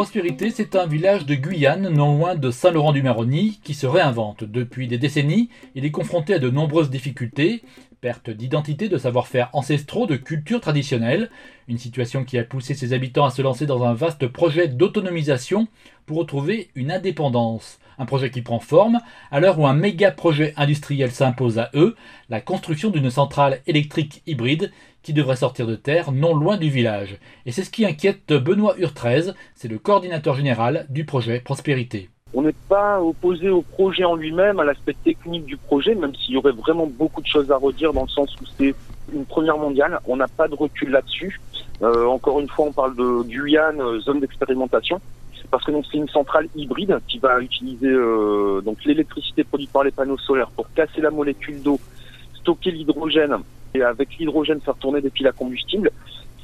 Prospérité, c'est un village de Guyane, non loin de Saint-Laurent-du-Maroni, qui se réinvente. Depuis des décennies, il est confronté à de nombreuses difficultés, perte d'identité, de savoir-faire ancestraux, de culture traditionnelle, une situation qui a poussé ses habitants à se lancer dans un vaste projet d'autonomisation pour retrouver une indépendance. Un projet qui prend forme à l'heure où un méga projet industriel s'impose à eux, la construction d'une centrale électrique hybride qui devrait sortir de terre non loin du village. Et c'est ce qui inquiète Benoît Urtrez, c'est le coordinateur général du projet Prospérité. On n'est pas opposé au projet en lui-même, à l'aspect technique du projet, même s'il y aurait vraiment beaucoup de choses à redire dans le sens où c'est une première mondiale. On n'a pas de recul là-dessus. Euh, encore une fois, on parle de Guyane, euh, zone d'expérimentation, parce que c'est une centrale hybride qui va utiliser euh, donc l'électricité produite par les panneaux solaires pour casser la molécule d'eau, stocker l'hydrogène et avec l'hydrogène faire tourner des piles à combustible.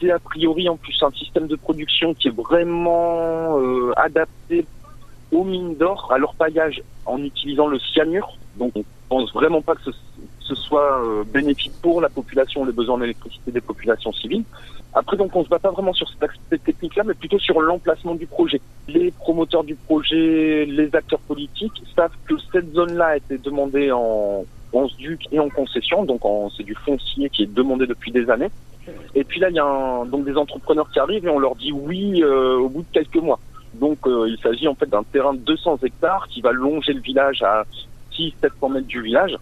C'est a priori en plus un système de production qui est vraiment adapté aux mines d'or, à leur paillage en utilisant le cyanure. Donc on pense vraiment pas que ce, soit euh, bénéfique pour la population, les besoins d'électricité des populations civiles. Après, donc, on se bat pas vraiment sur cet aspect technique-là, mais plutôt sur l'emplacement du projet. Les promoteurs du projet, les acteurs politiques savent que cette zone-là a été demandée en, en SDUC et en concession, donc c'est du foncier qui est demandé depuis des années. Et puis là, il y a donc des entrepreneurs qui arrivent et on leur dit oui euh, au bout de quelques mois. Donc euh, il s'agit en fait d'un terrain de 200 hectares qui va longer le village à 600-700 mètres du village.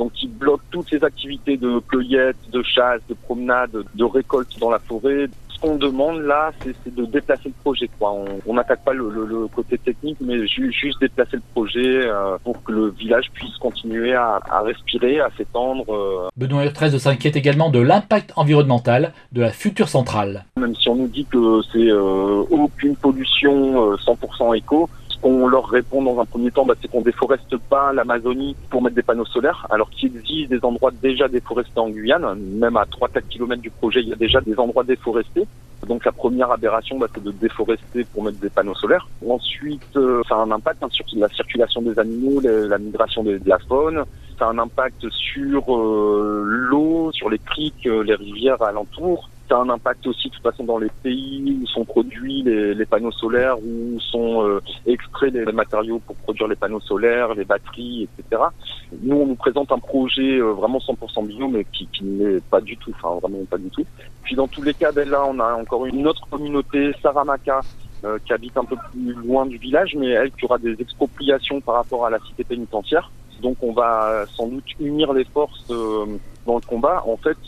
Donc qui bloque toutes les activités de cueillette, de chasse, de promenade, de récolte dans la forêt, qu'on demande là, c'est de déplacer le projet. Quoi. On n'attaque pas le, côté technique, mais juste déplacer le projet euh, pour que le village puisse continuer à, respirer, à s'étendre. Euh. Benoît Urtrez s'inquiète également de l'impact environnemental de la future centrale. Même si on nous dit que c'est euh, aucune pollution 100% éco, qu'on leur répond dans un premier temps, bah, c'est qu'on déforeste pas l'Amazonie pour mettre des panneaux solaires, alors qu'il existe des endroits déjà déforestés en Guyane, même à 3-4 km du projet, il y a déjà des endroits déforestés. Donc la première aberration, bah, c'est de déforester pour mettre des panneaux solaires. Ensuite, euh, ça a un impact hein, sur la circulation des animaux, la migration de, la faune. Ça a un impact sur euh, l'eau, sur les criques, euh, les rivières alentours ça a un impact aussi de toute façon dans les pays où sont produits les, panneaux solaires, où sont euh, extraits les matériaux pour produire les panneaux solaires, les batteries, etc. Nous, on nous présente un projet euh, vraiment 100% bio, mais qui, qui n'est pas du tout, enfin vraiment pas du tout. Puis dans tous les cas, ben là, on a encore une autre communauté, Saramaka, euh, qui habite un peu plus loin du village, mais elle qui aura des expropriations par rapport à la cité pénitentiaire. Donc on va sans doute unir les forces dans le combat. En fait,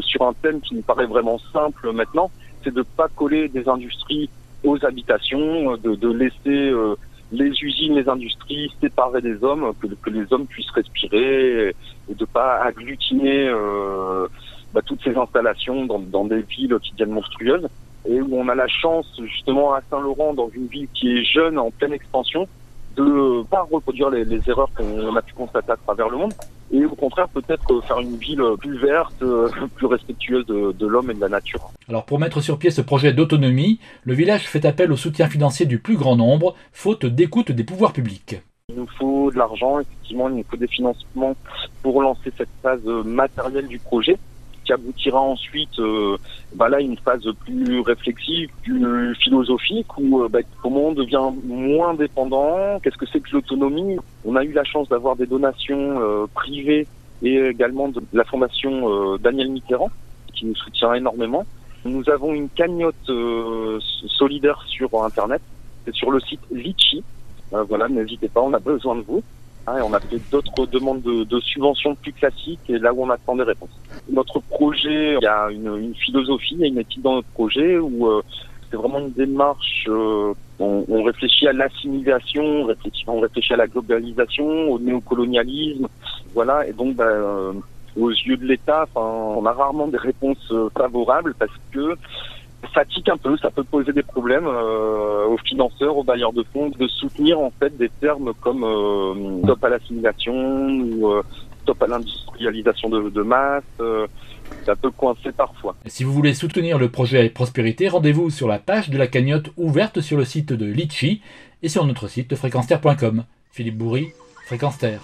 sur un thème qui nous paraît vraiment simple maintenant, c'est de ne pas coller des industries aux habitations, de, laisser euh, les usines, les industries séparées des hommes, que, les hommes puissent respirer et de pas agglutiner euh, bah, toutes ces installations dans, des villes qui deviennent monstrueuses. Et où on a la chance, justement, à Saint-Laurent, dans une ville qui est jeune, en pleine expansion, de pas reproduire les erreurs qu'on a pu constater à travers le monde, et au contraire peut-être faire une ville plus verte, plus respectueuse de, de l'homme et de la nature. Alors pour mettre sur pied ce projet d'autonomie, le village fait appel au soutien financier du plus grand nombre, faute d'écoute des pouvoirs publics. Il nous faut de l'argent, effectivement, il nous faut des financements pour lancer cette phase matérielle du projet qui aboutira ensuite euh, bah là une phase plus réflexive, plus philosophique où euh, bah, comment on devient moins dépendant, qu'est-ce que c'est que l'autonomie? On a eu la chance d'avoir des donations euh, privées et également de la fondation Daniel Mitterrand qui nous soutient énormément. Nous avons une cagnotte solidaire sur Internet, c'est sur le site Litchi. voilà, n'hésitez pas, on a besoin de vous. Ah, on a fait d'autres demandes de, subventions plus classiques et là où on attend des réponses. Notre projet, il y a une, philosophie, il y a une éthique dans notre projet où euh, c'est vraiment une démarche. Euh, on, réfléchit à l'assimilation, on réfléchit, on réfléchit à la globalisation, au néocolonialisme, voilà. Et donc, bah, euh, aux yeux de l'État, on a rarement des réponses favorables parce que ça tique un peu, ça peut poser des problèmes euh, aux financeurs, aux bailleurs de fonds, de soutenir en fait des termes comme euh, top à l'assimilation ou euh, top à l'industrialisation de, masse. ça peut coincer parfois. Si vous voulez soutenir le projet Prospérité, rendez-vous sur la page de la cagnotte ouverte sur le site de Litchi et sur notre site fréquenceterre.com. Philippe Bourri, Fréquence Terre.